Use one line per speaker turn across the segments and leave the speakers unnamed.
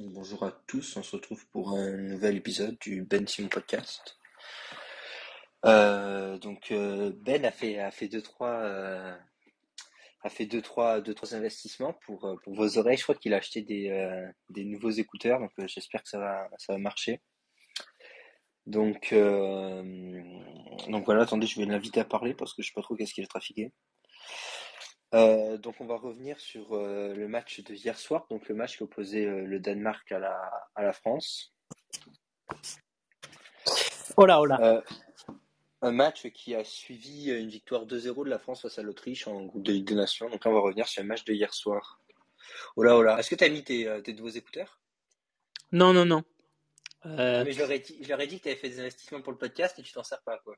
Bonjour à tous, on se retrouve pour un nouvel épisode du Ben Simon Podcast. Euh, donc euh, Ben a fait a fait euh, trois investissements pour vos oreilles. Je crois qu'il a acheté des nouveaux écouteurs, donc j'espère que ça va marcher. Donc donc voilà, attendez, je vais l'inviter à parler parce que je sais pas trop qu'est-ce qu'il a trafiqué. Euh, donc on va revenir sur euh, le match de hier soir, donc le match qui opposait euh, le Danemark à la, à la France.
Oh là, oh là.
Un match qui a suivi une victoire 2-0 de la France face à l'Autriche en groupe de Ligue des Nations. Donc là on va revenir sur le match de hier soir. Oh là oh là, est-ce que tu as mis tes, tes nouveaux écouteurs?
Non, non, non. Euh,
Mais je leur ai dit, dit que tu avais fait des investissements pour le podcast et tu t'en sers pas quoi.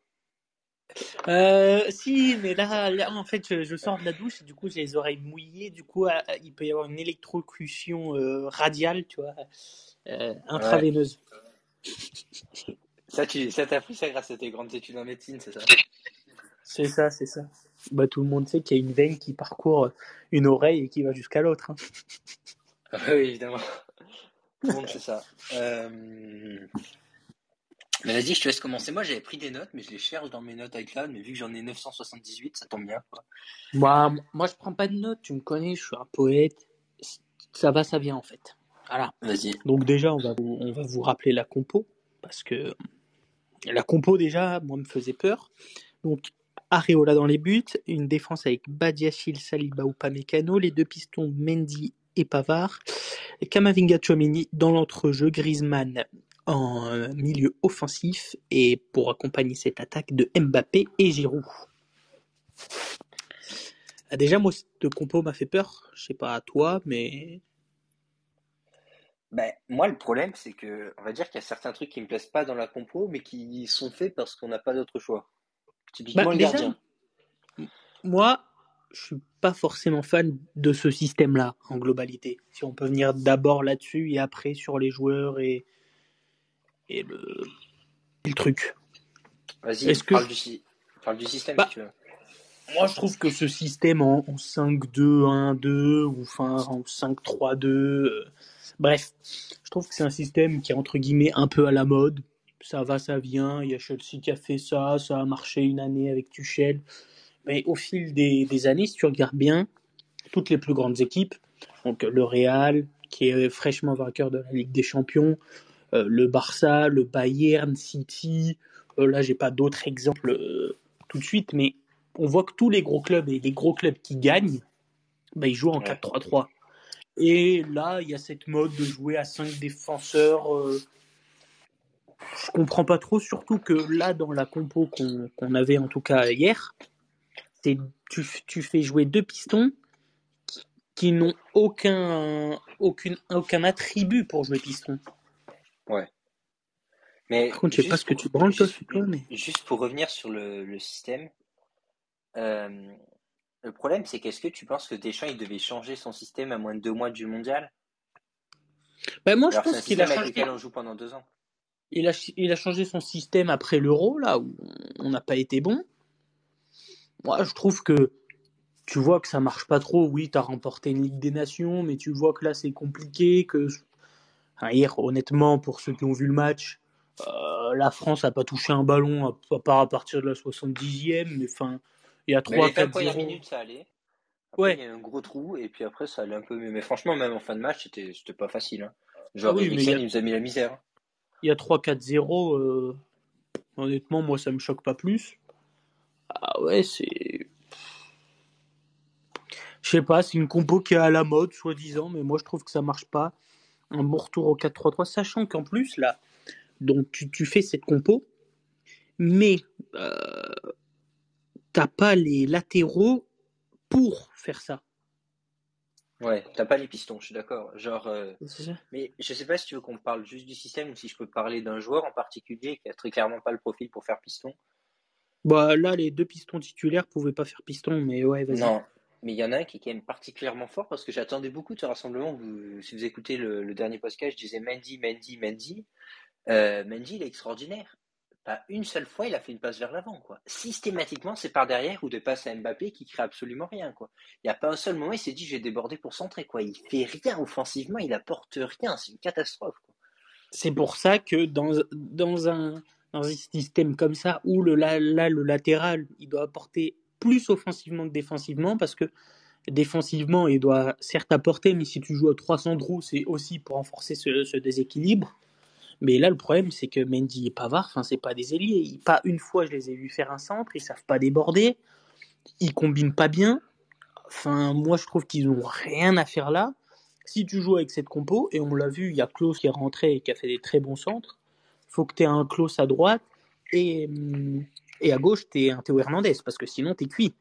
Euh, si, mais là, là, en fait, je, je sors de la douche et du coup, j'ai les oreilles mouillées. Du coup, euh, il peut y avoir une électrocution euh, radiale, tu vois, euh, intraveineuse.
Ça, tu, ça t'a pris ça grâce à tes grandes études en médecine, c'est ça?
C'est ça, c'est ça. Bah, tout le monde sait qu'il y a une veine qui parcourt une oreille et qui va jusqu'à l'autre. hein.
Ah Oui, évidemment. Tout le monde sait ça. Mais vas-y, je te laisse commencer. Moi, j'avais pris des notes, mais je les cherche dans mes notes iCloud. Mais vu que j'en ai 978, ça tombe bien. Quoi.
Moi, moi, je prends pas de notes. Tu me connais, je suis un poète. Ça va, ça vient, en fait. Voilà.
Vas-y.
Donc déjà, on va vous, on va vous rappeler la compo, parce que la compo déjà, moi, me faisait peur. Donc, Areola dans les buts, une défense avec Badiachil, Saliba ou Pamecano, les deux pistons Mendy et Pavard, Kamavinga Chouameni dans l'entrejeu, Griezmann en euh, milieu offensif, et pour accompagner cette attaque de Mbappé et Giroud. Ah, Déjà, moi, cette compo m'a fait peur. Je sais pas à toi, mais
Ben, moi, le problème, c'est que, on va dire qu'il y a certains trucs qui me plaisent pas dans la compo, mais qui sont faits parce qu'on n'a pas d'autre choix. Typiquement,
Bah,
le
déjà,
gardien.
Moi, je suis pas forcément fan de ce système-là en globalité. Si on peut venir d'abord là-dessus et après sur les joueurs et, et le, et le truc.
Vas-y,
que
parle du, sy- parle du système
bah,
si tu veux.
moi je trouve que ce système en, en 5-2-1-2 ou enfin en 5-3-2, euh, bref, je trouve que c'est un système qui est entre guillemets un peu à la mode. Ça va, ça vient. Il y a Chelsea qui a fait ça, ça a marché une année avec Tuchel. Mais au fil des, des années, si tu regardes bien, toutes les plus grandes équipes, donc le Real, qui est fraîchement vainqueur de la Ligue des Champions, euh, le Barça, le Bayern, City, euh, là j'ai pas d'autres exemples euh, tout de suite, mais on voit que tous les gros clubs et les gros clubs qui gagnent, bah, ils jouent en
Ouais.
4-3-3. Et là, il y a cette mode de jouer à 5 défenseurs. euh, je comprends pas trop, surtout que là, dans la compo qu'on avait en tout cas hier, c'est tu, tu fais jouer deux pistons qui, qui n'ont aucun, aucune, aucun attribut pour jouer piston.
Ouais. Mais
Par contre, je sais pas ce que tu branles, toi,
juste,
toi, mais.
juste pour revenir sur le, le système, euh, le problème, c'est qu'est-ce que tu penses que Deschamps, il devait changer son système à moins de deux mois du mondial?
Bah, moi, je
Alors,
pense qu'il a changé.
lequel on joue pendant deux ans.
Il a, il a changé son système après l'euro, là où on n'a pas été bon. Moi, je trouve que tu vois que ça marche pas trop. Oui, tu as remporté une Ligue des Nations, mais tu vois que là, c'est compliqué. Que... Hier, honnêtement, pour ceux qui ont vu le match, euh, la France a pas touché un ballon, à, à part à partir de la 70e. Mais enfin, il y a
Mais les 20
3-4-0.
premières minutes, ça allait. Après,
Ouais.
il y a un gros trou, et puis après, ça allait un peu mieux. Mais franchement, même en fin de match, c'était, c'était pas facile. Hein.
Ah
Genre,
oui, mais il a,
nous a mis la misère.
il y a 3-4-0. euh, honnêtement, moi, ça me choque pas plus. Ah ouais, c'est. Je sais pas, c'est une compo qui est à la mode, soi-disant, mais moi je trouve que ça marche pas. Un bon retour au 4-3-3, sachant qu'en plus, là, donc tu, tu fais cette compo, mais euh, t'as pas les latéraux pour faire ça.
Ouais, t'as pas les pistons, je suis d'accord. Genre, euh, mais je sais pas si tu veux qu'on parle juste du système ou si je peux parler d'un joueur en particulier qui a très clairement pas le profil pour faire piston.
Bah là, les deux pistons titulaires pouvaient pas faire piston, mais ouais, vas-y.
Non, mais il y en a un qui est quand même particulièrement fort parce que j'attendais beaucoup de ce rassemblement. Si vous écoutez le, dernier podcast, je disais Mendy, Mendy, Mendy. Euh, Mendy, il est extraordinaire. pas une seule fois il a fait une passe vers l'avant. quoi. Systématiquement, c'est par derrière ou des passes à Mbappé qui crée absolument rien. quoi. Il n'y a pas un seul moment il s'est dit j'ai débordé pour centrer. quoi. Il fait rien offensivement, il apporte rien. C'est une catastrophe.
C'est pour ça que dans, dans, un, dans un système comme ça, où le, là, le latéral, il doit apporter plus offensivement que défensivement, parce que défensivement, il doit certes apporter, mais si tu joues à 300 roues, c'est aussi pour renforcer ce, déséquilibre. Mais là, le problème, c'est que Mendy et Pavard, enfin, c'est pas des ailiers. Pas une fois, je les ai vus faire un centre, ils savent pas déborder, ils combinent pas bien. Enfin, moi, je trouve qu'ils ont rien à faire là. Si tu joues avec cette compo, et on l'a vu, il y a Klaus qui est rentré et qui a fait des très bons centres, faut que tu aies un Klaus à droite et, et à gauche, tu es un Théo Hernandez, parce que sinon, tu es cuit.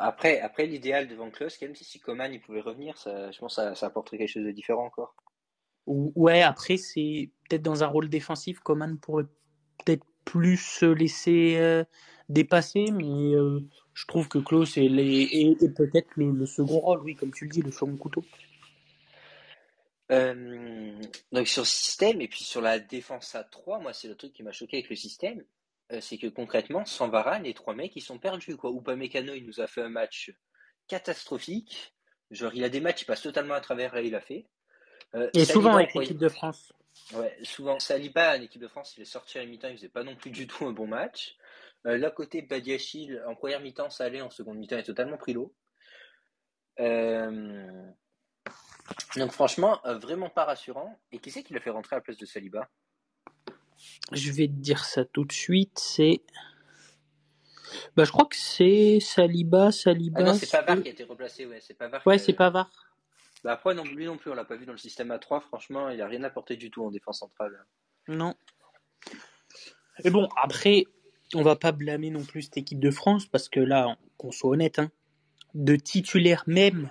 après, après l'idéal devant Klaus, même si, si Coman il pouvait revenir, ça, je pense que ça, ça apporterait quelque chose de différent encore.
Ouais, après, c'est peut-être dans un rôle défensif, Coman pourrait peut-être plus se laisser euh, dépasser, mais euh, je trouve que Klaus est, est, peut-être le, second rôle, oui, comme tu le dis, le second couteau.
Euh, donc sur le système et puis sur la défense à 3, moi c'est le truc qui m'a choqué avec le système, c'est que concrètement, sans Varane, les trois mecs ils sont perdus quoi. Mécano, il nous a fait un match catastrophique. Genre il a des matchs, il passe totalement à travers là il a fait.
Euh, et souvent avec l'équipe de France.
Ouais, souvent. Saliba, l'équipe de France, il est sorti à la mi-temps, il faisait pas non plus du tout un bon match. Euh, là, côté Badiachil, en première mi-temps, ça allait, en seconde mi-temps, il est totalement pris l'eau. Euh, donc, franchement, euh, vraiment pas rassurant. Et qui c'est qui l'a fait rentrer à la place de Saliba?
Je vais te dire ça tout de suite. C'est. Bah, je crois que c'est Saliba, Saliba. Ah
non, c'est Pavard qui a été replacé, ouais. C'est Pavard.
Ouais, c'est Pavard.
Bah après, non, lui non plus, on l'a pas vu dans le système A3. Franchement, il a rien apporté du tout en défense centrale.
Non. Et bon, après, on va pas blâmer non plus cette équipe de France parce que là, qu'on soit honnête, hein, de titulaires même,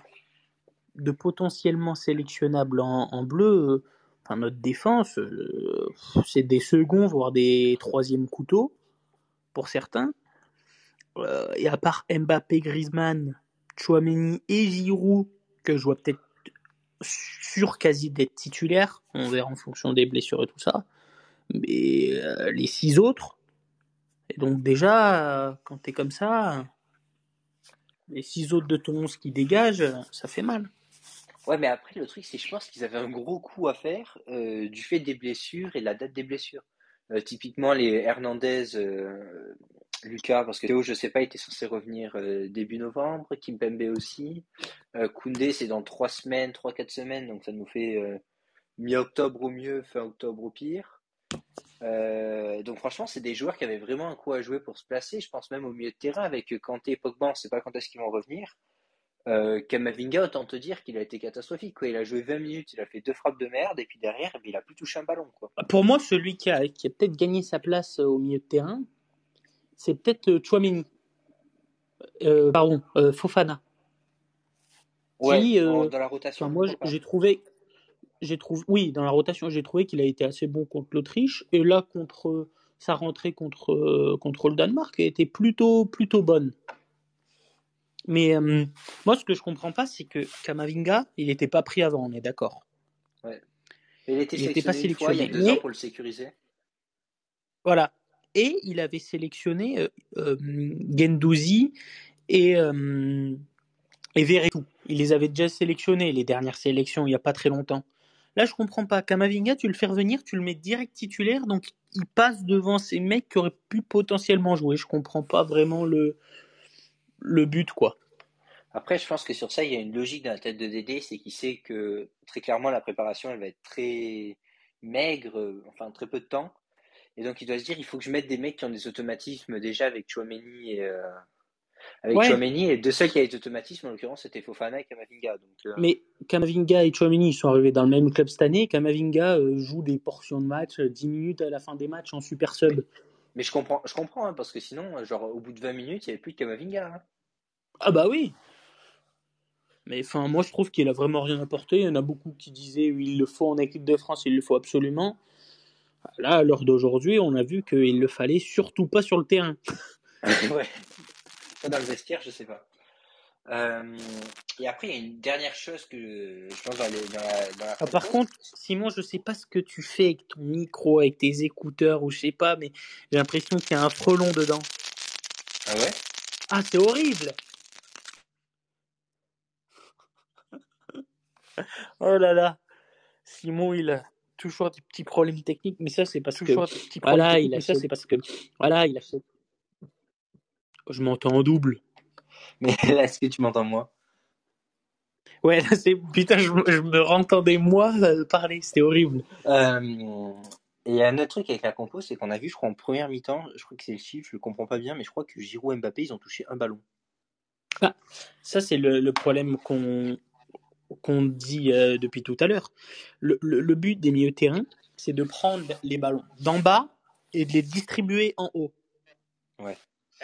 de potentiellement sélectionnables en, bleu, euh, enfin notre défense, euh, c'est des seconds voire des troisièmes couteaux pour certains. Euh, et à part Mbappé, Griezmann, Chouameni et Giroud, que je vois peut-être sûr quasi d'être titulaire. On verra en fonction des blessures et tout ça. Mais les six autres, et donc déjà, quand t'es comme ça, les six autres de ton 11 qui dégagent, ça fait mal.
Ouais, mais après, le truc, c'est je pense qu'ils avaient un gros coup à faire euh, du fait des blessures et de la date des blessures. typiquement, les Hernandez, Lucas, parce que Théo, je sais pas, était censé revenir euh, début novembre, Kimpembe aussi. Euh, Koundé, c'est dans trois semaines, trois, quatre semaines, donc ça nous fait euh, mi-octobre au mieux, fin octobre au pire. donc franchement, c'est des joueurs qui avaient vraiment un coup à jouer pour se placer. Je pense même au milieu de terrain avec Kanté et Pogba, on sait pas quand est-ce qu'ils vont revenir. Kamavinga, autant te dire qu'il a été catastrophique. Quoi. Il a joué 20 minutes, il a fait deux frappes de merde, et puis derrière, il a plus touché un ballon. Quoi.
Pour moi, celui qui a, qui a peut-être gagné sa place au milieu de terrain, c'est peut-être euh, Chouamini. Euh, pardon, euh, Fofana.
Oui, dans la rotation.
Moi, j'ai trouvé, j'ai trouvé, oui, dans la rotation, j'ai trouvé qu'il a été assez bon contre l'Autriche et là contre sa rentrée contre contre le Danemark a été plutôt plutôt bonne. Mais moi, ce que je comprends pas, c'est que Kamavinga, il n'était pas pris avant, on est d'accord.
Ouais. Il était pas sélectionné il y a deux ans pour le sécuriser.
Voilà et il avait sélectionné euh, euh, Gendouzi et, euh, et Verretou. Il les avait déjà sélectionnés, les dernières sélections, il n'y a pas très longtemps. Là, je comprends pas. Kamavinga, tu le fais revenir, tu le mets direct titulaire, donc il passe devant ces mecs qui auraient pu potentiellement jouer. Je comprends pas vraiment le, le but, quoi.
Après, je pense que sur ça, il y a une logique dans la tête de Dédé, c'est qu'il sait que très clairement la préparation, elle va être très maigre, enfin très peu de temps. Et donc, il doit se dire, il faut que je mette des mecs qui ont des automatismes déjà avec Chouameni et, euh, avec Chouameni. Et de ceux qui avaient des automatismes, en l'occurrence, c'était Fofana et Kamavinga. Donc,
euh, Mais Kamavinga et Chouameni, ils sont arrivés dans le même club cette année. Kamavinga euh, joue des portions de match, 10 minutes à la fin des matchs en super sub.
Mais je comprends, je comprends hein, parce que sinon, genre, au bout de 20 minutes, il n'y avait plus de Kamavinga. Hein.
Ah bah oui mais enfin, moi je trouve qu'il a vraiment rien apporté. Il y en a beaucoup qui disaient il le faut en équipe de France, il le faut absolument. Là, à l'heure d'aujourd'hui, on a vu qu'il le fallait surtout pas sur le terrain.
ouais. Dans le vestiaire, je sais pas. Euh, et après, il y a une dernière chose que je pense dans, les, dans la, dans la
Ah, par contre, Simon, je sais pas ce que tu fais avec ton micro, avec tes écouteurs ou je sais pas, mais j'ai l'impression qu'il y a un frelon dedans.
Ah ouais?
Ah, c'est horrible Oh là là Simon, il a toujours des petits problèmes techniques, mais ça, c'est parce
Toujours
que.
des petits problèmes
Voilà, il a
ça,
c'est parce que. Voilà, il a fait. Je m'entends en double.
Mais là, est-ce que tu m'entends moi
Ouais, là, c'est. Putain, je, me- je me rentendais moi parler, c'était horrible.
Euh, et un autre truc avec la compo, c'est qu'on a vu, je crois, en première mi-temps, je crois que c'est le chiffre, je le comprends pas bien, mais je crois que Giroud et Mbappé, ils ont touché un ballon.
Ça, c'est le, le problème qu'on qu'on dit euh, depuis tout à l'heure. Le, le- le but des milieux de terrain, c'est de prendre les ballons d'en bas et de les distribuer en haut.
Ouais.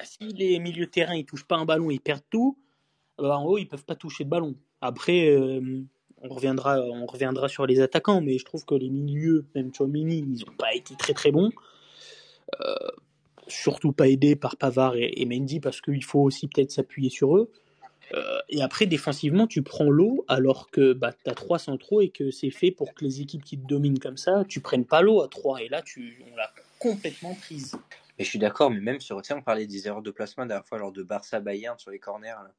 Si les milieux de terrain ils touchent pas un ballon, ils perdent tout. bah, en haut, ils peuvent pas toucher de ballon. Après, euh, on reviendra, on reviendra sur les attaquants, mais je trouve que les milieux, même Chouamini, ils ont pas été très très bons. Euh, surtout pas aidés par Pavard et, et Mendy parce qu'il faut aussi peut-être s'appuyer sur eux. Euh, et après, défensivement, tu prends l'eau alors que bah, tu as trois centraux et que c'est fait pour que les équipes qui te dominent comme ça, tu prennes pas l'eau à trois. Et là, tu, on l'a complètement prise.
Mais je suis d'accord, mais même sur, tu sais, on parlait des erreurs de placement la dernière fois lors de Barça Bayern sur les corners. Là.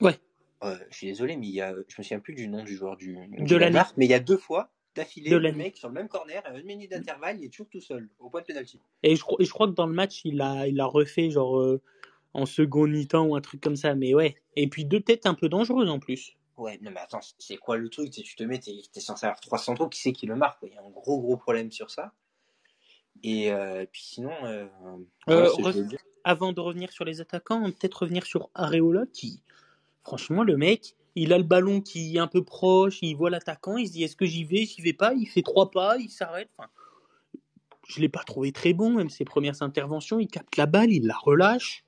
Ouais.
Euh, je suis désolé, mais il y a, je me souviens plus du nom du joueur du,
De
mais il y a deux fois d'affilée,
De
le mec sur le même corner, à une minute d'intervalle, il est toujours tout seul, au point de pénalty.
Et je, crois- et je crois que dans le match, il a, il a refait genre euh, en second mi-temps ou un truc comme ça. Mais ouais. Et puis deux têtes un peu dangereuses en plus.
Ouais, non mais attends, c'est quoi le truc? Tu te mets, t'es es censé avoir trois centraux, qui c'est qui le marque? Il y a un gros gros problème sur ça. Et euh, puis sinon, euh, voilà.
Avant de revenir sur les attaquants, peut-être revenir sur Areola qui, franchement, le mec, il a le ballon qui est un peu proche, il voit l'attaquant, il se dit est-ce que j'y vais, j'y vais pas, il fait trois pas, il s'arrête. Enfin, je l'ai pas trouvé très bon, même ses premières interventions, il capte la balle, il la relâche.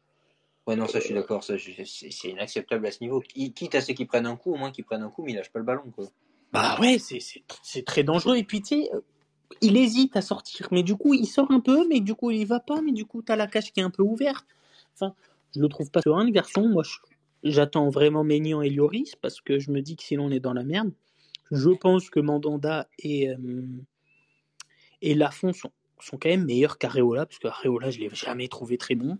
Ouais, non, ça je suis d'accord, ça c'est inacceptable à ce niveau. Qui- Quitte à ceux qui prennent un coup, au moins qu'ils prennent un coup, mais ils lâchent pas le ballon quoi.
Bah ouais, c'est très dangereux. Et puis tu sais, il hésite à sortir, mais du coup il sort un peu, mais du coup il va pas, mais du coup t'as la cage qui est un peu ouverte. Enfin, je le trouve pas serein le garçon. Moi, je- j'attends vraiment Maignan et Lloris parce que je me dis que sinon on est dans la merde. Je pense que Mandanda et euh, et Lafont sont sont quand même meilleurs qu'Areola parce qu'Areola je l'ai jamais trouvé très bon.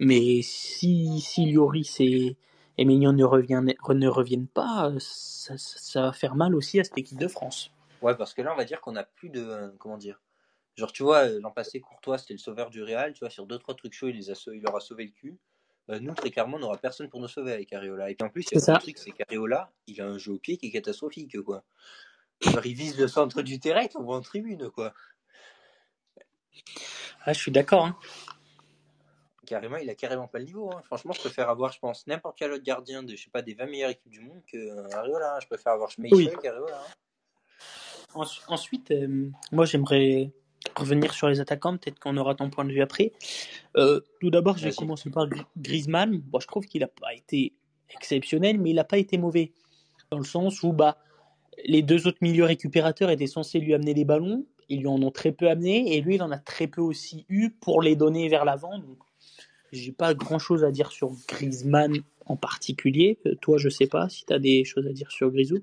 Mais si si Lloris et et Maignan ne reviennent, ne reviennent pas, ça, va faire mal aussi à cette équipe de France.
Ouais, parce que là on va dire qu'on a plus de. comment dire Genre, tu vois, l'an passé, Courtois c'était le sauveur du Real, tu vois, sur deux trois trucs chauds, il, les a il leur a sauvé le cul. Euh, nous, très clairement, on n'aura personne pour nous sauver avec Areola. Et puis en plus, il y a un truc, c'est qu'Areola, il a un jeu au pied qui est catastrophique, quoi. Il vise le centre du terrain, il tombe en tribune, quoi.
Ah, je suis d'accord. hein.
Carrément, il a carrément pas le niveau. hein. Franchement, je préfère avoir, je pense, n'importe quel autre gardien de, je sais pas, des 20 meilleures équipes du monde que euh, Areola. hein. Je préfère avoir Schmeichel
Oui.
qu'Areola.
Ensuite, euh, moi j'aimerais revenir sur les attaquants, peut-être qu'on aura ton point de vue après. Euh, tout d'abord, je vais commencer par Gri- Griezmann. Bon, je trouve qu'il n'a pas été exceptionnel, mais il n'a pas été mauvais. Dans le sens où bah, les deux autres milieux récupérateurs étaient censés lui amener les ballons, ils lui en ont très peu amené, et lui, il en a très peu aussi eu pour les donner vers l'avant. Donc, j'ai pas grand-chose à dire sur Griezmann en particulier. Euh, toi, je sais pas si tu as des choses à dire sur Grisou.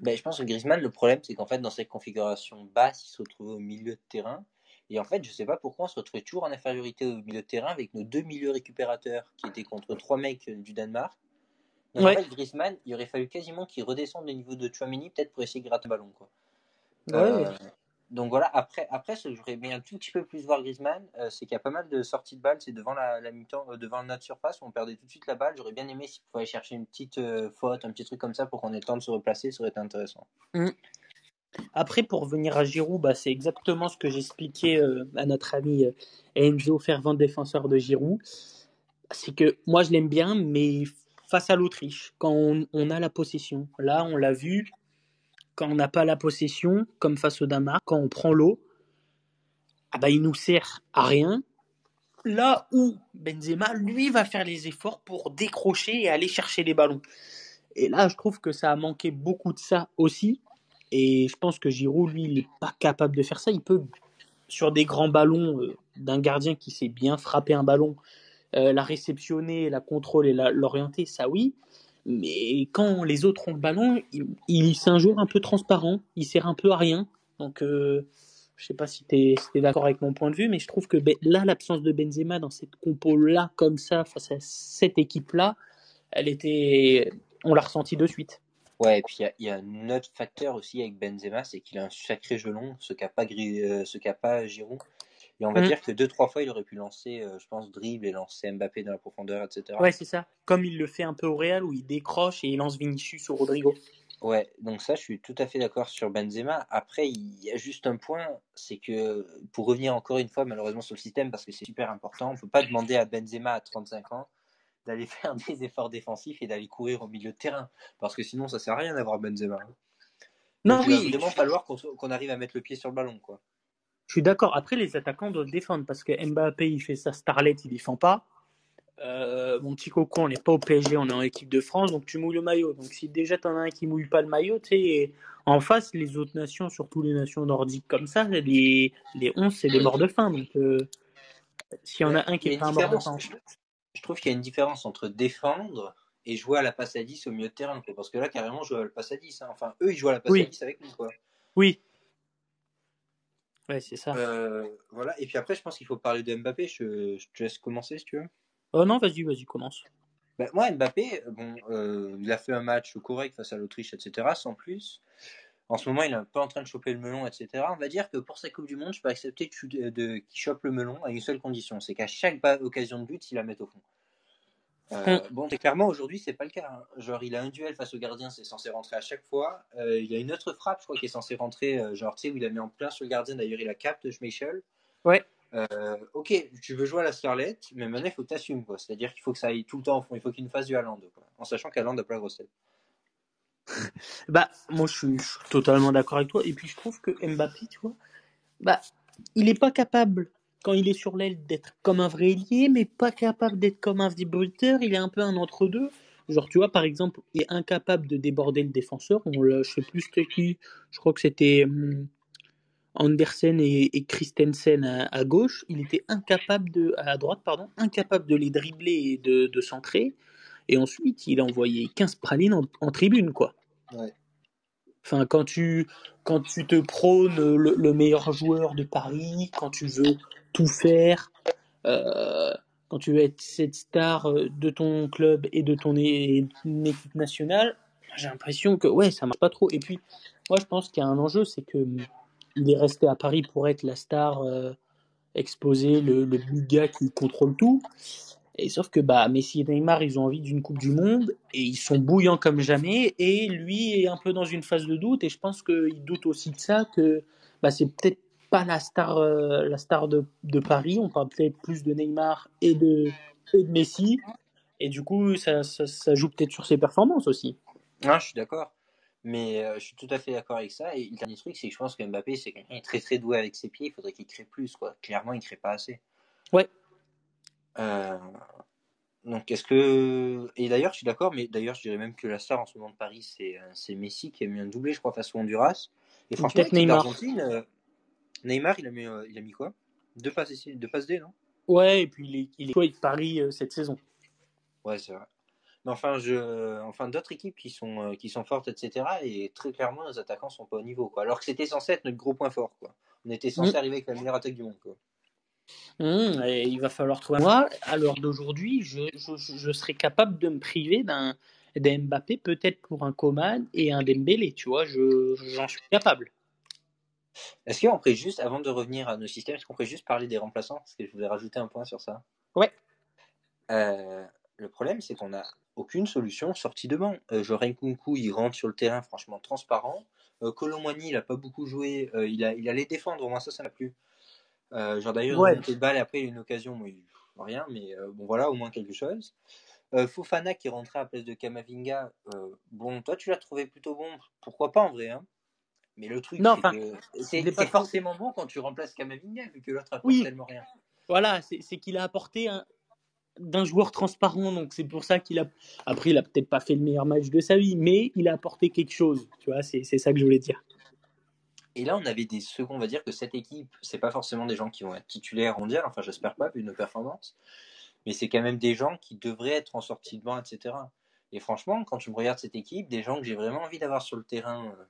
Ben, je pense que Griezmann, le problème, c'est qu'en fait, dans cette configuration basse, il se retrouvait au milieu de terrain. Et en fait, je sais pas pourquoi on se retrouvait toujours en infériorité au milieu de terrain avec nos deux milieux récupérateurs qui étaient contre trois mecs euh, du Danemark. Donc,
Ouais.
en fait, Griezmann, il aurait fallu quasiment qu'il redescende au niveau de Chouamini, peut-être pour essayer de gratter le ballon. Quoi.
Ouais.
Euh, donc voilà, après, après ce que j'aurais bien un tout petit peu plus voir Griezmann, euh, c'est qu'il y a pas mal de sorties de balles, c'est devant la, la mi-temps, euh, devant notre surface, où on perdait tout de suite la balle. J'aurais bien aimé s'il pouvait aller chercher une petite faute, un petit truc comme ça pour qu'on ait le temps de se replacer, ça aurait été intéressant.
Après, pour revenir à Giroud, bah, c'est exactement ce que j'expliquais euh, à notre ami euh, Enzo, fervent défenseur de Giroud. C'est que moi, je l'aime bien, mais face à l'Autriche, quand on, a la possession, là, on l'a vu, quand on n'a pas la possession, comme face au Danemark, quand on prend l'eau, ah bah, il nous sert à rien. Là où Benzema, lui, va faire les efforts pour décrocher et aller chercher les ballons. Et là, je trouve que ça a manqué beaucoup de ça aussi. Et je pense que Giroud, lui, il n'est pas capable de faire ça. Il peut, sur des grands ballons euh, d'un gardien qui sait bien frapper un ballon, euh, la réceptionner, la contrôler, l'orienter, ça oui. Mais quand les autres ont le ballon, il, il c'est un joueur un peu transparent. Il sert un peu à rien. Donc, euh, je sais pas si tu es, d'accord avec mon point de vue, mais je trouve que ben, là, l'absence de Benzema dans cette compo-là, comme ça, face à cette équipe-là, elle était, on l'a ressenti de suite.
Ouais, et puis il y, a un autre facteur aussi avec Benzema, c'est qu'il a un sacré gelon, ce qu'a pas, euh, ce qu'a pas Giroud. Et on va mm. dire que deux, trois fois, il aurait pu lancer, euh, je pense, dribble et lancer Mbappé dans la profondeur, etc.
Ouais, c'est ça. Comme il le fait un peu au Real, où il décroche et il lance Vinicius ou Rodrigo.
Ouais, donc ça, je suis tout à fait d'accord sur Benzema. Après, il y a juste un point, c'est que pour revenir encore une fois, malheureusement, sur le système, parce que c'est super important, on ne peut pas demander à Benzema à 35 ans d'aller faire des efforts défensifs et d'aller courir au milieu de terrain, parce que sinon, ça sert à rien d'avoir Benzema. Non, oui. Il va vraiment falloir qu'on arrive à mettre le pied sur le ballon, quoi.
Je suis d'accord. Après, les attaquants doivent défendre parce que Mbappé, il fait sa starlet, il défend pas. Euh, mon petit coco, on n'est pas au PSG, on est en équipe de France, donc tu mouilles le maillot. Donc si déjà tu en as un qui mouille pas le maillot, tu sais, en face, les autres nations, surtout les nations nordiques comme ça, les, les 11, c'est des morts de faim. Donc euh, s'il y en a un qui est pas un mort de faim.
Je trouve qu'il y a une différence entre défendre et jouer à la passe à 10 au milieu de terrain. Parce que là, carrément, jouer à la passe à 10. Hein. Enfin, eux, ils jouent à la passe à 10 avec nous. Quoi.
Oui, Ouais, c'est ça.
Euh, voilà. Et puis après, je pense qu'il faut parler de Mbappé. Je, te laisse commencer si tu veux.
Oh non, vas-y, vas-y, commence.
Ben, moi, Mbappé, bon, euh, il a fait un match correct face à l'Autriche, etc., sans plus. En ce moment, il est un peu en train de choper le melon, etc. On va dire que pour sa Coupe du Monde, je peux accepter qu'il chope le melon à une seule condition c'est qu'à chaque occasion de but, il la mette au fond. Euh, mm. Bon, clairement, aujourd'hui, c'est pas le cas. Hein. Genre, il a un duel face au gardien, c'est censé rentrer à chaque fois. Euh, il y a une autre frappe, je crois, qui est censée rentrer, euh, genre, tu sais, où il a mis en plein sur le gardien. D'ailleurs, il a capte Schmeichel.
Ouais.
ok, tu veux jouer à la Starlet, mais maintenant, il faut que tu assumes, quoi. C'est-à-dire qu'il faut que ça aille tout le temps au fond. Il faut qu'il nous fasse du Haaland, quoi. En sachant qu'Haaland a pas la grosse
bah, moi, je suis, totalement d'accord avec toi. Et puis, je trouve que Mbappé, tu vois, bah, il est pas capable quand il est sur l'aile d'être comme un vrai ailier, mais pas capable d'être comme un débriteur. Il est un peu un entre-deux. Genre, tu vois, par exemple, il est incapable de déborder le défenseur. On le, je sais plus qui. Je crois que c'était hum, Andersen et, Christensen à, gauche. Il était incapable de, à droite, pardon, incapable de les dribbler et de, centrer. Et ensuite, il a envoyé 15 pralines en, tribune, quoi. Enfin, quand tu, quand tu te prônes le, meilleur joueur de Paris, quand tu veux tout faire, euh, quand tu veux être cette star euh, de ton club et de ton équipe nationale, j'ai l'impression que ouais, ça marche pas trop. Et puis, moi, je pense qu'il y a un enjeu, c'est que hum, il est resté à Paris pour être la star euh, exposée, le, le gars qui contrôle tout. Et sauf que bah, Messi et Neymar, ils ont envie d'une Coupe du Monde et ils sont bouillants comme jamais. Et lui est un peu dans une phase de doute. Et je pense qu'il doute aussi de ça, que bah, c'est peut-être pas la star, euh, la star de, de, Paris. On parle peut-être plus de Neymar et de, de Messi. Et du coup, ça, ça, joue peut-être sur ses performances aussi.
Ah, je suis d'accord. Mais euh, je suis tout à fait d'accord avec ça. Et le dernier truc, c'est que je pense que Mbappé, c'est quelqu'un très très doué avec ses pieds. Il faudrait qu'il crée plus. Quoi. Clairement, il crée pas assez.
Ouais,
euh, donc, est-ce que. Et d'ailleurs, je suis d'accord, mais d'ailleurs, je dirais même que la star en ce moment de Paris, c'est, euh, c'est Messi qui a mis un doublé, je crois, face au Honduras. Et franchement, Neymar. Euh, Neymar, il a mis, il a mis quoi? Deux passes, ici, deux passes D, non?
Ouais, et puis il est, il est avec Paris cette saison.
Ouais, c'est vrai. Mais enfin, je, enfin d'autres équipes qui sont, qui sont fortes, etc. Et très clairement, nos attaquants sont pas au niveau, quoi. Alors que c'était censé être notre gros point fort, quoi. On était censé mm. arriver avec la meilleure attaque du monde, quoi.
Mmh, et il va falloir trouver. Moi, à l'heure d'aujourd'hui, je, je, je, serais capable de me priver d'un Mbappé, peut-être pour un Coman et un Dembélé, tu vois, j'en suis capable.
Est-ce qu'on pourrait juste, avant de revenir à nos systèmes, est-ce qu'on pourrait juste parler des remplaçants? Parce que je voulais rajouter un point sur ça.
Ouais.
Euh, le problème, c'est qu'on n'a aucune solution sortie de banc. Euh, Kunku, il rentre sur le terrain franchement transparent. Euh, Colomwani, il n'a pas beaucoup joué. Euh, il, a, il allait défendre, au moins ça, ça n'a plus. Euh, genre d'ailleurs, ouais. une balle après une occasion, rien, mais euh, bon voilà, au moins quelque chose. Euh, Fofana qui est rentré à la place de Kamavinga, bon, toi tu l'as trouvé plutôt bon, pourquoi pas en vrai, hein mais le truc, c'est c'est forcément bon quand tu remplaces Kamavinga, vu que l'autre apporte oui. tellement rien.
Voilà, c'est qu'il a apporté un, d'un joueur transparent, donc c'est pour ça qu'il a. Après, il a peut-être pas fait le meilleur match de sa vie, mais il a apporté quelque chose, tu vois, c'est ça que je voulais dire.
Et là, on avait des seconds, on va dire que cette équipe, c'est pas forcément des gens qui vont être titulaires mondial, enfin j'espère pas, vu nos performances, mais c'est quand même des gens qui devraient être en sortie de banc, etc. Et franchement, quand je me regarde cette équipe, des gens que j'ai vraiment envie d'avoir sur le terrain, euh,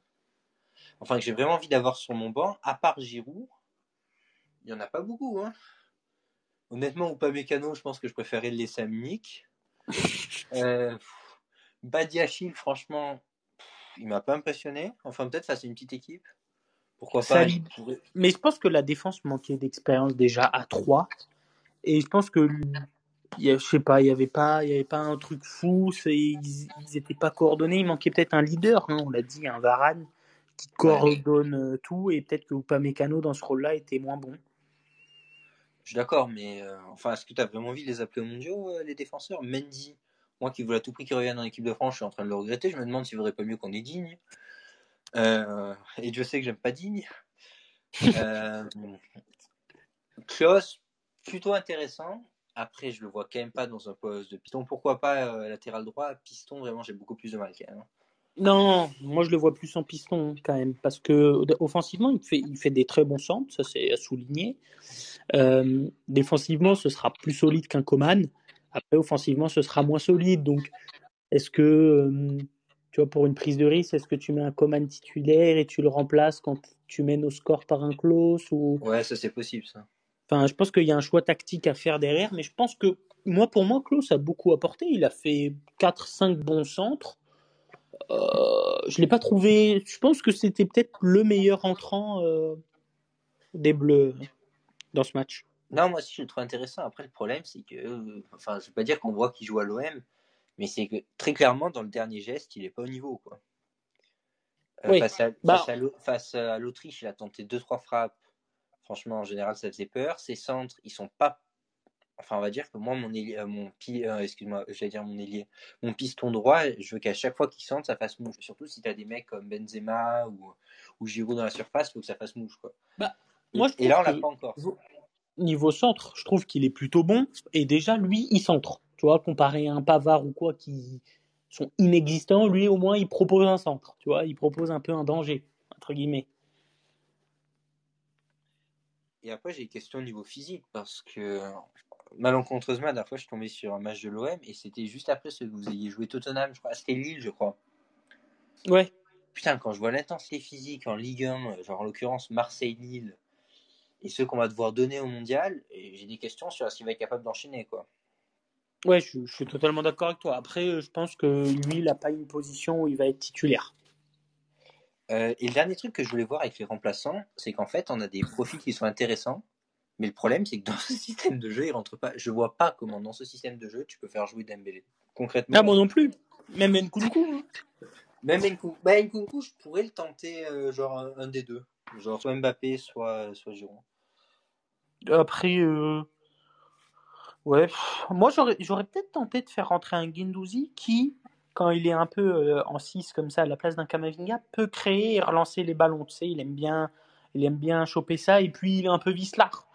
enfin que j'ai vraiment envie d'avoir sur mon banc, à part Giroud, il n'y en a pas beaucoup. Hein. Honnêtement, ou pas Mécano, je pense que je préférais le laisser à Munich. euh, Badiachil, franchement, il m'a pas impressionné. Enfin, peut-être face à une petite équipe. Pourquoi pas.
Mais je pense que la défense manquait d'expérience déjà à 3. Et je pense que, il y a- je sais pas, il n'y avait, pas- il y avait pas un truc fou. Ils n'étaient pas coordonnés. Il manquait peut-être un leader, hein, on l'a dit, un Varane qui coordonne euh, tout. Et peut-être que Upamecano dans ce rôle-là était moins bon.
Je suis d'accord, mais euh, enfin, est-ce que tu as vraiment envie de les appeler aux mondiaux, euh, les défenseurs? Mendy, moi qui voulais à tout prix qu'il revienne en équipe de France, je suis en train de le regretter. Je me demande s'il vaudrait pas mieux qu'on ait digne. Euh, et Dieu sait que j'aime pas digne. Euh, plutôt intéressant. Après, je le vois quand même pas dans un poste de piston. Pourquoi pas euh, latéral droit Piston, vraiment, j'ai beaucoup plus de mal quand même. hein.
Non, moi je le vois plus en piston quand même, parce que offensivement il fait, des très bons centres, ça c'est à souligner. Euh, défensivement, ce sera plus solide qu'un Coman. Après, offensivement, ce sera moins solide. Donc, est-ce que, tu vois, pour une prise de risque, est-ce que tu mets un Coman titulaire et tu le remplaces quand tu mènes au score par un close ou...
Ouais, ça c'est possible ça.
Enfin, je pense qu'il y a un choix tactique à faire derrière, mais je pense que, moi, pour moi, Klaus a beaucoup apporté. Il a fait 4-5 bons centres. Euh, je l'ai pas trouvé. Je pense que c'était peut-être le meilleur entrant euh, des Bleus dans ce match.
Non, moi aussi je le trouve intéressant. Après, le problème, c'est que, euh, enfin, je veux pas dire qu'on voit qu'il joue à l'OM, mais c'est que très clairement, dans le dernier geste, il est pas au niveau, quoi. Euh,
Oui.
Face à,
Bah-
face à l'Autriche, il a tenté deux trois frappes. Franchement, en général, ça faisait peur. Ses centres, ils sont pas. Enfin, on va dire que moi, mon ailier, euh, mon pi, euh, excuse-moi, j'allais dire mon ailier, mon piston droit, je veux qu'à chaque fois qu'il centre, ça fasse mouche. Surtout si t'as des mecs comme Benzema ou, ou Giroud dans la surface, faut que ça fasse mouche, quoi.
Bah,
Et-
moi, je
et là, on l'a pas encore.
Niveau centre, je trouve qu'il est plutôt bon. Et déjà, lui, il centre. Tu vois, comparé à un Pavard ou quoi qui sont inexistants, lui, au moins, il propose un centre. Tu vois, il propose un peu un danger, entre guillemets.
Et après, j'ai une question au niveau physique parce que malencontreusement, la dernière fois, je suis tombé sur un match de l'OM et c'était juste après ce que vous ayez joué Tottenham, je crois. C'était Lille, je crois.
Ouais.
Putain, quand je vois l'intensité physique en Ligue 1, genre en l'occurrence Marseille-Lille, et ceux qu'on va devoir donner au mondial, j'ai des questions sur ce qu'il va être capable d'enchaîner, quoi.
Ouais, je, je suis totalement d'accord avec toi. Après, euh, je pense que lui, il n'a pas une position où il va être titulaire.
Euh, et le dernier truc que je voulais voir avec les remplaçants, c'est qu'en fait, on a des profils qui sont intéressants, mais le problème, c'est que dans ce système de jeu, il rentre pas. Je vois pas comment dans ce système de jeu, tu peux faire jouer Dembélé. Concrètement.
Ah, moi non plus. Même Nkunku. hein.
Même Nkunku, bah, Nkunku, je pourrais le tenter, euh, genre un, un des deux. Genre soit Mbappé, soit, soit Giroud.
Après, euh, ouais, moi j'aurais peut-être tenté de faire rentrer un Guendouzi qui, quand il est un peu euh, en 6 comme ça à la place d'un Kamavinga, peut créer et relancer les ballons. Tu sais, il aime bien, il aime bien choper ça et puis il est un peu vicelard.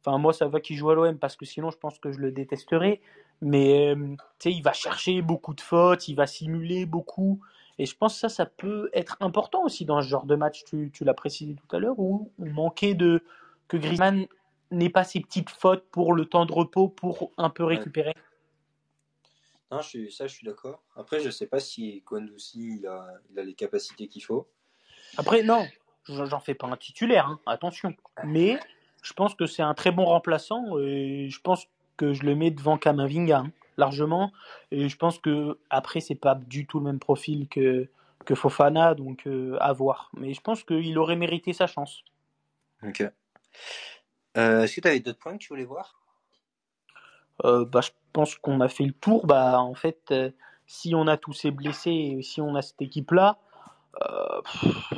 Enfin, moi ça va qu'il joue à l'OM parce que sinon je pense que je le détesterais. Mais euh, tu sais, il va chercher beaucoup de fautes, il va simuler beaucoup. Et je pense que ça, ça peut être important aussi dans ce genre de match. Tu, tu l'as précisé tout à l'heure où on manquait de que Griezmann n'ait pas ses petites fautes pour le temps de repos pour un peu récupérer.
Non, je suis, ça, je suis d'accord. Après, je sais pas si Guendouzi, il a, il a les capacités qu'il faut.
Après, non, j'en j'en fais pas un titulaire, hein, attention. Mais je pense que c'est un très bon remplaçant et je pense que je le mets devant Kamavinga hein, largement. Et je pense que après c'est pas du tout le même profil que que Fofana, donc euh, à voir. Mais je pense qu'il aurait mérité sa chance.
Ok. Euh, Est-ce que tu avais d'autres points que tu voulais voir?
Euh, bah, je pense qu'on a fait le tour. Bah, en fait, euh, si on a tous ces blessés et si on a cette équipe-là,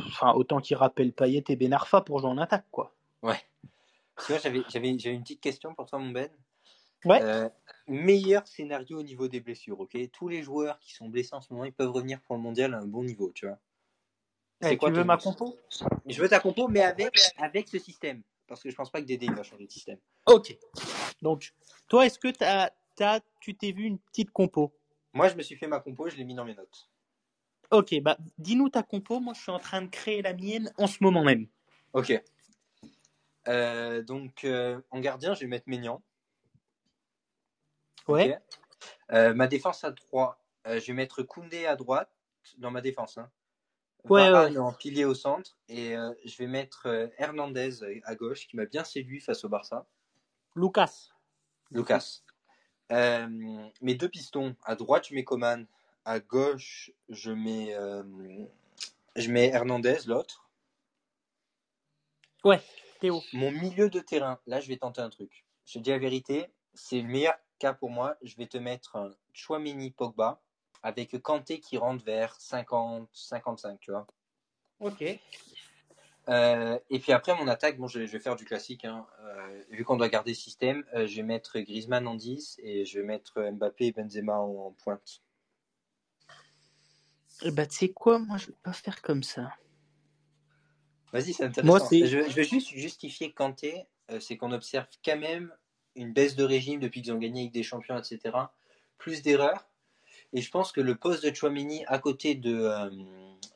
enfin, autant qu'il rappelle Payet et Ben Arfa pour jouer en attaque, quoi.
Ouais. Que moi, j'avais, une petite question pour toi, mon Ben.
Ouais.
Meilleur scénario au niveau des blessures, ok? Tous les joueurs qui sont blessés en ce moment, ils peuvent revenir pour le mondial à un bon niveau, tu vois.
Eh, tu veux ma compo?
Je veux ta compo, mais avec, avec ce système. Parce que je pense pas que Dédé va changer de système.
Ok. Donc, toi, est-ce que t'as, t'as, tu t'es vu une petite compo?
Moi, je me suis fait ma compo, je l'ai mis dans mes notes.
Ok, bah, dis-nous ta compo. Moi, je suis en train de créer la mienne en ce moment même.
Ok. Euh, donc, euh, en gardien, je vais mettre Maignan.
Ouais.
Euh, ma défense à 3, je vais mettre Koundé à droite dans ma défense. Hein.
Ouais, ouais.
en pilier au centre et euh, je vais mettre euh, Hernandez à gauche qui m'a bien séduit face au Barça.
Lucas.
Lucas. Euh, mes deux pistons, à droite je mets Coman, à gauche je mets, euh, je mets Hernandez, l'autre.
Ouais, Théo.
Mon milieu de terrain, là je vais tenter un truc. Je te dis la vérité, c'est le meilleur cas pour moi. Je vais te mettre un Chouamini Pogba avec Kanté qui rentre vers 50, 55, tu vois.
Ok.
Euh, et puis après, mon attaque, bon, je, je vais faire du classique. Hein. Euh, vu qu'on doit garder système, euh, je vais mettre Griezmann en 10 et je vais mettre Mbappé et Benzema en, en pointe.
Bah, tu sais quoi, moi, je vais pas faire comme ça.
Vas-y, c'est intéressant.
Moi, c'est-
Je, je vais juste justifier Kanté, euh, c'est qu'on observe quand même une baisse de régime depuis qu'ils ont gagné avec des champions, etc. Plus d'erreurs. Et je pense que le poste de Chouamini à côté de, euh,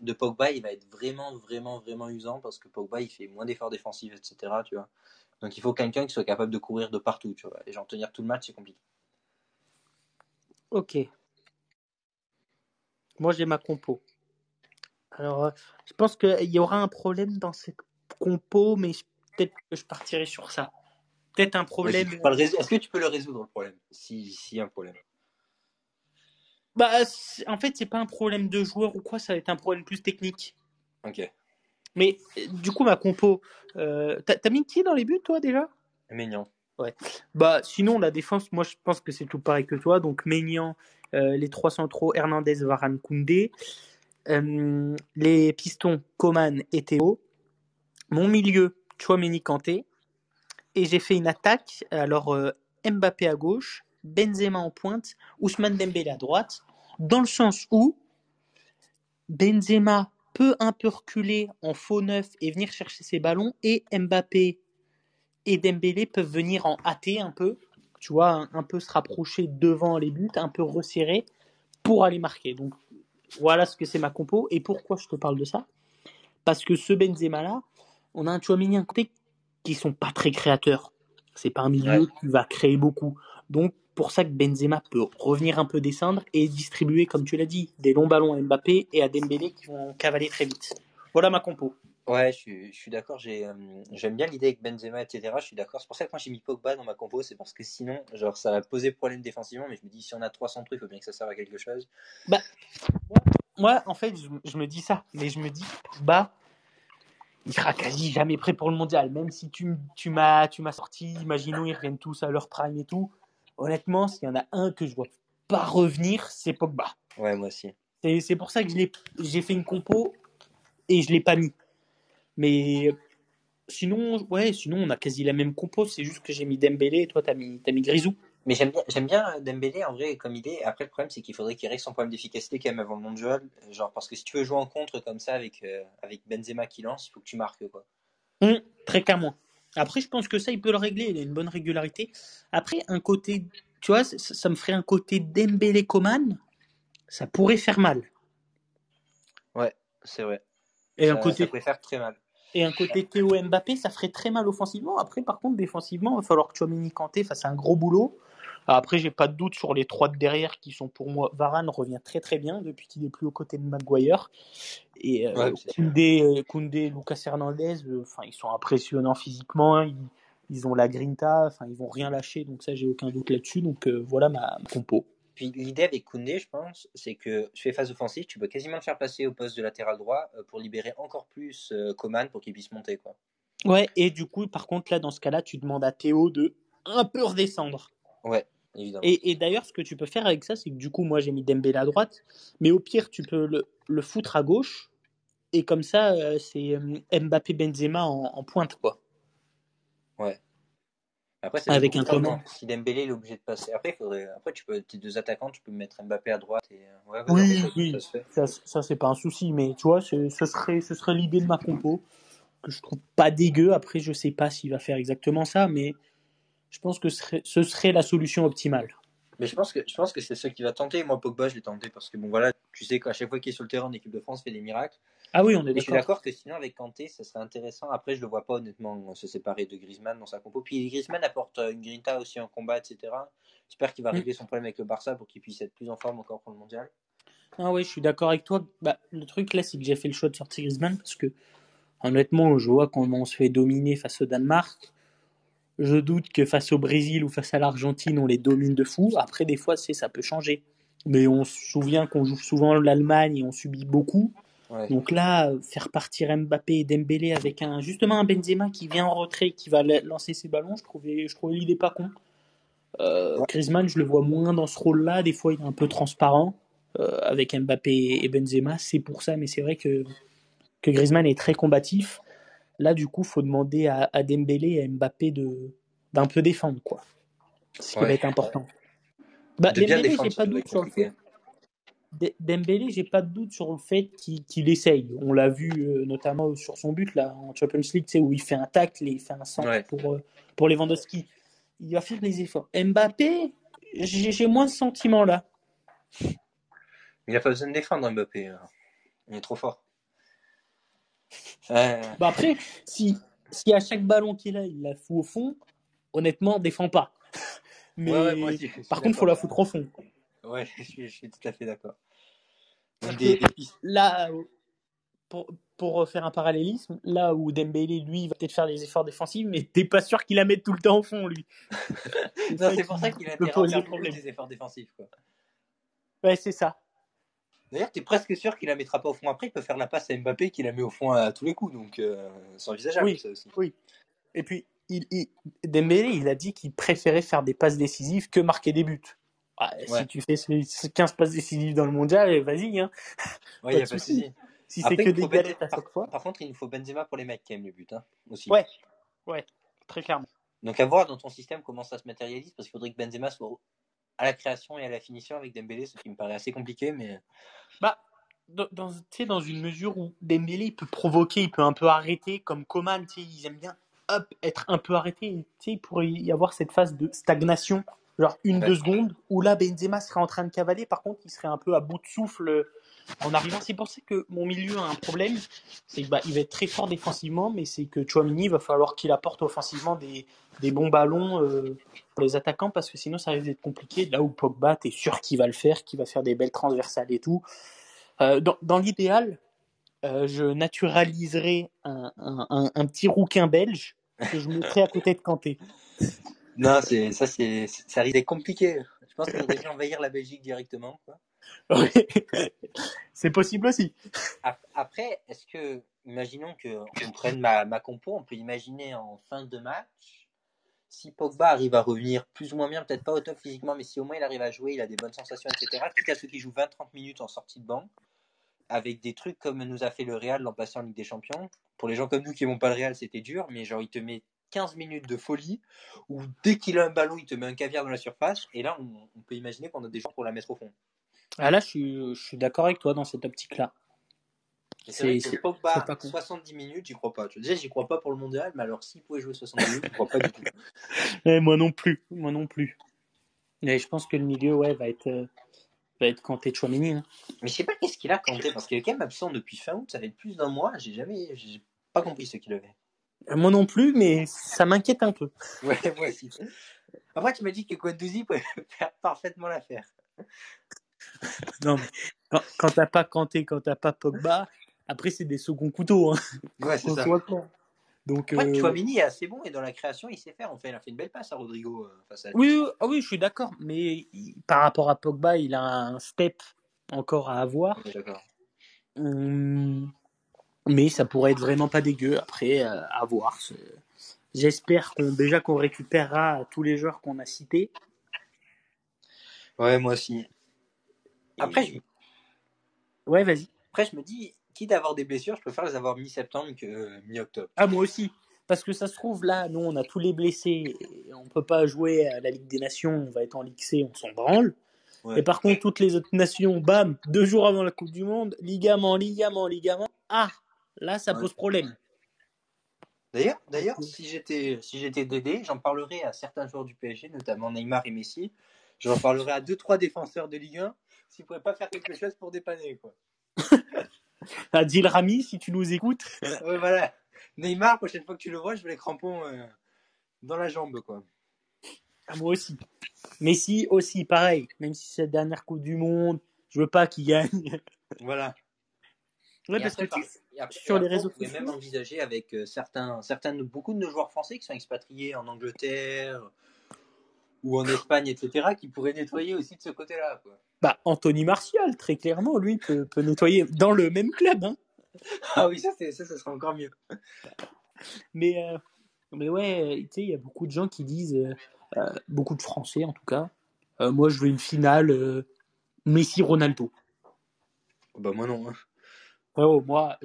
de Pogba, il va être vraiment, vraiment, vraiment usant parce que Pogba, il fait moins d'efforts défensifs, etc. Tu vois. Donc il faut quelqu'un qui soit capable de courir de partout, tu vois. Et genre tenir tout le match, c'est compliqué.
Ok. Moi, j'ai ma compo. Alors, euh, je pense qu'il y aura un problème dans cette compo, mais peut-être que je partirai sur ça. Peut-être un problème.
Est-ce que tu peux le résoudre le problème? Si, s'il y a un problème.
Bah, en fait, c'est pas un problème de joueur ou quoi, ça va être un problème plus technique.
Ok.
Mais du coup, ma compo, euh, t'as t'as mis qui dans les buts, toi, déjà?
Maignan.
Bah, sinon, la défense, moi, je pense que c'est tout pareil que toi. Donc, Maignan, euh, les trois centraux, Hernandez, Varane, Koundé. Euh, les pistons, Coman et Théo. Mon milieu, Chouameni, Kanté. Et j'ai fait une attaque. Alors, euh, Mbappé à gauche, Benzema en pointe, Ousmane Dembélé à droite. Dans le sens où Benzema peut un peu reculer en faux neuf et venir chercher ses ballons. Et Mbappé et Dembélé peuvent venir en hâter un peu, tu vois, un, un peu se rapprocher devant les buts, un peu resserrer pour aller marquer. Donc voilà ce que c'est ma compo. Et pourquoi je te parle de ça Parce que ce Benzema là, on a un Chouamini, un côté qui sont pas très créateurs. C'est pas un milieu
Ouais.
qui va créer beaucoup. Donc pour ça que Benzema peut revenir un peu descendre et distribuer, comme tu l'as dit, des longs ballons à Mbappé et à Dembélé qui vont cavaler très vite. Voilà ma compo.
Ouais, je suis, je suis d'accord. Euh, j'aime bien l'idée avec Benzema, etc. Je suis d'accord. C'est pour ça que moi j'ai mis Pogba dans ma compo. C'est parce que sinon, genre, ça va poser problème défensivement. Mais je me dis, si on a 300 trucs, il faut bien que ça serve à quelque chose.
Moi, en fait, je, je me dis ça, mais je me dis, bah, il sera quasi jamais prêt pour le mondial. Même si tu, tu m'as sorti, imaginons, ils reviennent tous à leur prime et tout. Honnêtement, s'il y en a un que je vois pas revenir, c'est Pogba.
Ouais, moi aussi.
C'est, pour ça que j'ai fait une compo et je l'ai pas mis. Mais sinon, ouais, sinon on a quasi la même compo. C'est juste que j'ai mis Dembélé et toi t'as mis, t'as mis Grisou.
Mais j'aime bien, j'aime bien Dembélé en vrai comme idée. Après, le problème, c'est qu'il faudrait qu'il règle son problème d'efficacité quand même avant le mondial. Genre, parce que si tu veux jouer en contre comme ça avec, euh, avec Benzema qui lance, il faut que tu marques, quoi.
Hum, très clairement. Après, je pense que ça, il peut le régler. Il a une bonne régularité. Après, un côté, tu vois, ça, ça me ferait un côté Dembélé Coman. Ça pourrait faire mal.
C'est vrai.
Et
ça,
un côté
ça pourrait faire très mal.
et un côté Théo Mbappé, ça ferait très mal offensivement. Après, par contre, défensivement, il va falloir que Chouamini Kanté fasse un gros boulot. Après, j'ai pas de doute sur les trois de derrière qui sont pour moi. Varane revient très très bien depuis qu'il est plus aux côtés de Maguire. Et euh,
Ouais.
Koundé, euh, Koundé, Lucas Hernandez, euh, enfin, ils sont impressionnants physiquement. Ils, ils ont la grinta, enfin, ils vont rien lâcher. Donc ça, j'ai aucun doute là-dessus. Donc euh, voilà ma, ma compo.
Puis l'idée avec Koundé, je pense, c'est que tu fais phase offensive, tu peux quasiment le faire passer au poste de latéral droit pour libérer encore plus Coman pour qu'il puisse monter, quoi.
Ouais. Et du coup, par contre, là, dans ce cas-là, tu demandes à Théo de un peu redescendre.
Ouais, évidemment.
Et, et d'ailleurs, ce que tu peux faire avec ça, c'est que du coup, moi, j'ai mis Dembélé à droite, mais au pire, tu peux le, le foutre à gauche, et comme ça, euh, c'est euh, Mbappé Benzema en, en pointe, quoi.
Ouais. Après,
Avec un
non Si Dembélé est obligé de passer. Après, faudrait... Après, tu peux tes deux attaquants, tu peux mettre Mbappé à droite et euh, ouais,
Oui,
ça,
oui.
ça.
Ça, ça c'est pas un souci, mais tu vois, ce serait, ce serait l'idée de ma compo, que je trouve pas dégueu. Après, je sais pas s'il va faire exactement ça, mais je pense que ce serait, ce serait la solution optimale.
Mais je pense que je pense que c'est ce qui va tenter. Moi, Pogba, je l'ai tenté parce que bon, voilà, tu sais qu'à chaque fois qu'il est sur le terrain, l'équipe de France fait des miracles.
Ah oui, on est
Mais je suis
d'accord.
d'accord que sinon, avec Kanté, ça serait intéressant. Après, je le vois pas honnêtement se séparer de Griezmann dans sa compo. Puis Griezmann apporte euh, une grinta aussi en combat, etc. J'espère qu'il va
Mm.
régler son problème avec le Barça pour qu'il puisse être plus en forme encore pour le mondial.
Ah ouais, je suis d'accord avec toi. Bah, le truc là, c'est que j'ai fait le choix de sortir Griezmann parce que honnêtement, je vois comment on se fait dominer face au Danemark. Je doute que face au Brésil ou face à l'Argentine, on les domine de fou. Après, des fois, c'est ça peut changer. Mais on se souvient qu'on joue souvent l'Allemagne et on subit beaucoup.
Ouais.
Donc là, faire partir Mbappé et Dembélé avec un justement un Benzema qui vient en retrait, qui va la- lancer ses ballons, je trouvais, je trouvais l'idée pas con. Euh,
Ouais.
Griezmann, je le vois moins dans ce rôle-là. Des fois, il est un peu transparent euh, avec Mbappé et Benzema. C'est pour ça, mais c'est vrai que que Griezmann est très combatif. Là, du coup, faut demander à, à Dembélé et à Mbappé de d'un peu défendre, quoi. Ce qui
Ouais.
va être important. Bah,
De
Dembélé, j'ai pas de doute sur le fait. D- Dembélé, j'ai pas de doute sur le fait qu'il essaye. On l'a vu euh, notamment sur son but là en Champions League, tu sais, où il fait un tacle et il fait un centre
Ouais.
pour euh, pour Lewandowski. Il va faire les efforts. Mbappé, j'ai j'ai moins ce sentiment là.
Il a pas besoin de défendre Mbappé. hein. Il est trop fort. Euh,
Bah après, si si à chaque ballon qu'il a, il la fout au fond, honnêtement, défend pas. Mais
ouais, moi aussi,
par contre, faut la foutre au fond.
Ouais, je suis, je suis tout à fait d'accord. Des,
là, pour, pour faire un parallélisme, là où Dembélé, lui, va peut-être faire les efforts défensifs, mais t'es pas sûr qu'il la mette tout le temps au fond, lui. C'est
pour ça qu'il a
peut poser problème.
des efforts défensifs. Quoi.
Ouais, c'est ça.
D'ailleurs, tu es presque sûr qu'il la mettra pas au fond après. Il peut faire la passe à Mbappé qui la met au fond à tous les coups. Donc, euh, c'est envisageable
Oui.
ça aussi.
Oui. Et puis, il, il- Dembélé, il a dit qu'il préférait faire des passes décisives que marquer des buts. Ah,
Ouais.
Si tu fais ces- ces 15 passes décisives dans le mondial, eh, vas-y. Hein.
Ouais, a pas de
souci. Si c'est que des galettes à chaque fois.
Par, par contre, il nous faut Benzema pour les mecs qui aiment le but hein, aussi.
Ouais. Ouais, très clairement.
Donc, à voir dans ton système comment ça se matérialise parce qu'il faudrait que Benzema soit à la création et à la finition avec Dembélé, ce qui me paraît assez compliqué. Mais
Bah, dans, dans, une mesure où Dembélé il peut provoquer, il peut un peu arrêter, comme Coman, ils aiment bien hop, être un peu arrêté. Il pourrait y avoir cette phase de stagnation, genre une,
Ouais.
deux secondes, où là Benzema serait en train de cavaler, par contre il serait un peu à bout de souffle euh, en arrivant. C'est pour ça que mon milieu a un problème, c'est qu'il bah, va être très fort défensivement, mais c'est que Chouamini, va falloir qu'il apporte offensivement des, des bons ballons euh, pour les attaquants, parce que sinon ça risque d'être compliqué. Là où Pogba, t'es sûr qu'il va le faire, qu'il va faire des belles transversales et tout. Euh, dans dans l'idéal, euh, je naturaliserai un, un, petit rouquin belge que je mettrai à côté de Kanté.
non, c'est ça, c'est ça risque d'être compliqué. Je pense faudrait déjà envahir la Belgique directement.
C'est possible aussi.
Ap- Après, est-ce que, imaginons qu'on prenne ma, ma compo, on peut imaginer en fin de match, si Pogba arrive à revenir plus ou moins bien, peut-être pas au top physiquement, mais si au moins il arrive à jouer, il a des bonnes sensations, etc. Quitte à ceux qui jouent 20-30 minutes en sortie de banc, avec des trucs comme nous a fait le Real l'an passé en Ligue des Champions. Pour les gens comme nous qui n'aiment pas le Real, c'était dur, mais genre il te met 15 minutes de folie, où dès qu'il a un ballon, il te met un caviar dans la surface, et là on, on peut imaginer qu'on a des gens pour la mettre au fond.
Ah là, je suis, je suis d'accord avec toi dans cette optique-là.
Et
C'est-
vrai que Pogba,
pas con.
70 minutes, j'y crois pas. Tu disais, j'y crois pas pour le mondial, mais alors s'il pouvait jouer 70 minutes, j'y crois pas du tout.
Eh, moi non plus, moi non plus. Mais je pense que le milieu, ouais, va être, euh, va être Kanté de Chouamini. hein.
Mais je sais pas qu'est-ce qu'il a Kanté, parce qu'il est quand même absent depuis fin août, ça fait plus d'un mois, j'ai jamais, j'ai pas compris ce qu'il avait.
Euh, Moi non plus, mais ça m'inquiète un peu.
Ouais, moi aussi. Après, tu m'as dit que Guendouzi pouvait faire parfaitement l'affaire.
Non, mais quand, quand t'as pas Kanté, quand t'as pas Pogba, après c'est des seconds couteaux. Hein,
Ouais, c'est ça.
Donc,
Ouais,
euh,
Chouamini est assez bon et dans la création, il sait faire. En fait, il a fait une belle passe à Rodrigo euh, face à
Oui, oui, ah oui, je suis d'accord. Mais il- par rapport à Pogba, il a un step encore à avoir.
D'accord.
Hum, mais ça pourrait être vraiment pas dégueu. Après, euh, à voir. J'espère qu'on déjà qu'on récupérera tous les joueurs qu'on a cités.
Ouais, moi aussi. Après, je,
Ouais, vas-y.
après, je me dis, quitte à avoir des blessures, je préfère les avoir mi-septembre que mi-octobre.
Ah, moi aussi. Parce que ça se trouve, là, nous, on a tous les blessés. Et on peut pas jouer à la Ligue des Nations. On va être en Ligue C, on s'en branle.
Ouais.
Et par contre, toutes les autres nations, bam, deux jours avant la Coupe du Monde, ligament, ligament, ligament. Ah, là, ça
Ouais.
pose problème.
D'ailleurs, d'ailleurs, si j'étais, si j'étais Dédé, j'en parlerai à certains joueurs du PSG, notamment Neymar et Messi. J'en parlerai à deux, trois défenseurs de Ligue 1 s'ils pourraient pas faire quelque chose pour dépanner, quoi.
Adil Rami, si tu nous écoutes.
ouais, voilà. Neymar, prochaine fois que tu le vois, je veux les crampons euh, dans la jambe, quoi.
Ah, moi aussi. Messi aussi, pareil. Même si c'est la dernière Coupe du Monde, je veux pas qu'il gagne.
Voilà.
Ouais, parce
après,
que tu-
après-
sur les réseaux
on pourrait
sociaux.
même envisager avec euh, certains, certains, beaucoup de nos joueurs français qui sont expatriés en Angleterre ou en Espagne, etc., qui pourraient nettoyer aussi de ce côté-là.
bah, Anthony Martial, très clairement, lui, peut, peut nettoyer dans le même club. Hein.
Ah oui, ça, ça, ça sera encore mieux.
Mais, euh, mais ouais, tu sais, il y a beaucoup de gens qui disent, euh, euh, beaucoup de Français en tout cas, euh, moi je veux une finale Messi-Ronaldo.
Bah moi non. hein.
Frérot, moi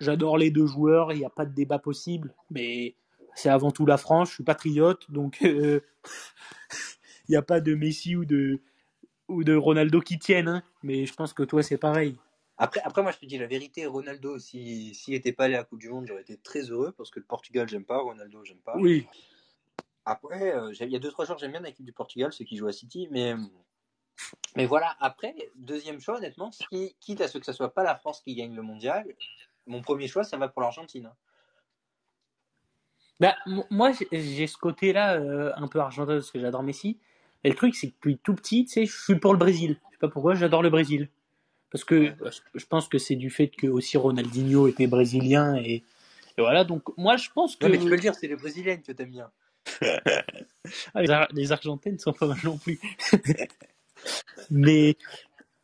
j'adore les deux joueurs, il n'y a pas de débat possible, mais c'est avant tout la France, je suis patriote, donc euh, il n'y a pas de Messi ou de, ou de Ronaldo qui tiennent, hein. mais je pense que toi c'est pareil.
Après, après, moi, je te dis la vérité, Ronaldo, s'il si, n'était pas allé à la Coupe du Monde, j'aurais été très heureux parce que le Portugal, j'aime pas, Ronaldo, j'aime pas.
Oui,
Après, euh, il y a deux trois joueurs j'aime bien l'équipe du Portugal, ceux qui jouent à City, mais mais voilà. Après, deuxième choix, honnêtement, si, quitte à ce que ça soit pas la France qui gagne le mondial, mon premier choix, ça va pour l'Argentine.
Bah, moi, j'ai- ce côté-là euh, un peu argentin parce que j'adore Messi. Et le truc, c'est que depuis tout petit, tu sais, je suis pour le Brésil. Je sais pas pourquoi, j'adore le Brésil. Parce que je pense que c'est du fait que aussi Ronaldinho était brésilien et, et voilà. Donc moi, je pense que
Non, mais tu peux le dire, c'est les Brésiliennes que t'aimes bien.
Ah, les, Ar- les Argentines sont pas mal non plus. mais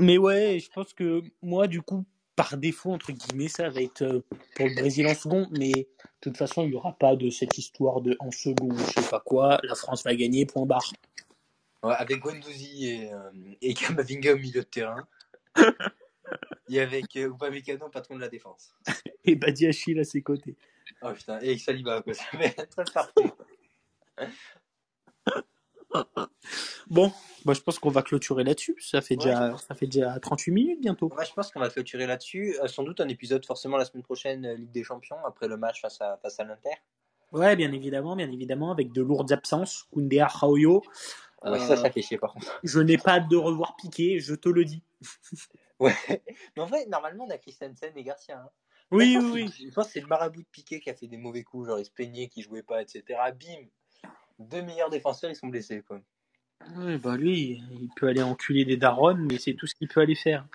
mais ouais, je pense que moi, du coup, par défaut entre guillemets, ça va être euh, pour le Brésil en second. Mais de toute façon, il y aura pas de cette histoire de en second, je sais pas quoi. La France va gagner, point barre.
Ouais, avec Guendouzi et, euh, et Kamavinga au milieu de terrain. et avec euh, Upamecano, patron de la défense.
Et Badiachil à ses côtés.
Oh putain, et Saliba, quoi. Ça va être parfait.
Bon, bah, je pense qu'on va clôturer là-dessus. Ça fait déjà, ça fait déjà 38 minutes bientôt.
Ouais, je pense qu'on va clôturer là-dessus. Euh, sans doute un épisode forcément la semaine prochaine, euh, Ligue des Champions, après le match face à, face à l'Inter.
Ouais, bien évidemment, bien évidemment, avec de lourdes absences. Koundé, Raoyo.
Ouais,
Euh,
ça, ça fait chier par contre.
Je n'ai pas hâte de revoir Piqué, je te le dis.
Ouais. Mais en vrai, normalement, on a Christensen et Garcia. hein.
Oui, oui, oui.
Je pense que c'est le marabout de Piqué qui a fait des mauvais coups, genre il se plaignait qu'il jouait pas, etc. Bim Deux meilleurs défenseurs, ils sont blessés, quoi.
Oui, bah lui, il peut aller enculer des darons, mais c'est tout ce qu'il peut aller faire.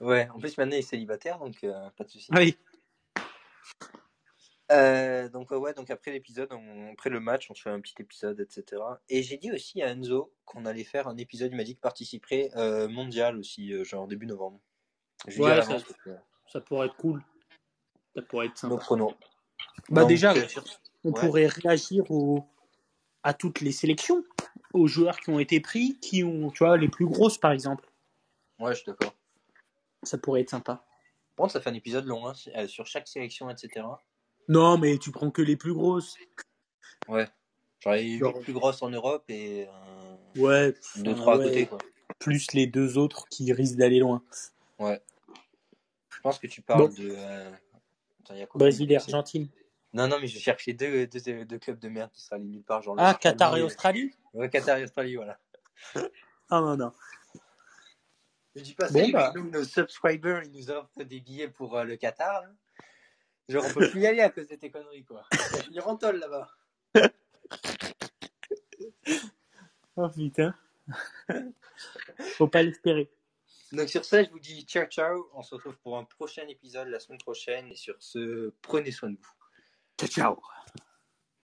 Ouais, en plus maintenant il est célibataire, donc euh, pas de soucis.
Oui.
Euh, donc ouais, ouais, donc après l'épisode, on- après le match, on se fait un petit épisode, etc. Et j'ai dit aussi à Enzo qu'on allait faire un épisode, il m'a dit qu'il participerait euh, mondial aussi, euh, genre début novembre. Je
Ouais, ça-
que
pourrait être cool. Ça pourrait être sympa.
nos pronos.
Bah
Donc,
déjà, on
ouais.
pourrait réagir au... à toutes les sélections, aux joueurs qui ont été pris, qui ont, tu vois, les plus grosses par exemple.
Ouais, je suis d'accord.
Ça pourrait être sympa.
Contre, ça fait un épisode long, hein, euh, sur chaque sélection, etc.
Non, mais tu prends que les plus grosses.
Ouais. Genre les
Genre-
plus grosses en Europe et euh,
Ouais.
deux, trois
ouais.
à côté, quoi.
Plus les deux autres qui risquent d'aller loin.
Ouais. Je pense que tu parles
Bon.
de. euh, Attends,
Brésil et Argentine.
Non, non, mais je cherchais deux, deux, deux clubs de merde qui seraient allés nulle part. Genre
Ah, Qatar et Australie
Ouais, Qatar et Australie, voilà.
Ah non, non.
Je dis pas ça,
Bon, bah.
nous, nos subscribers, ils nous offrent des billets pour euh, le Qatar. là. Genre, on peut plus y aller à cause de tes conneries, quoi. Ils rentolent là-bas.
Oh putain. Faut pas l'espérer.
Donc, sur ça, je vous dis ciao, ciao. On se retrouve pour un prochain épisode la semaine prochaine. Et sur ce, prenez soin de vous.
Ciao, ciao.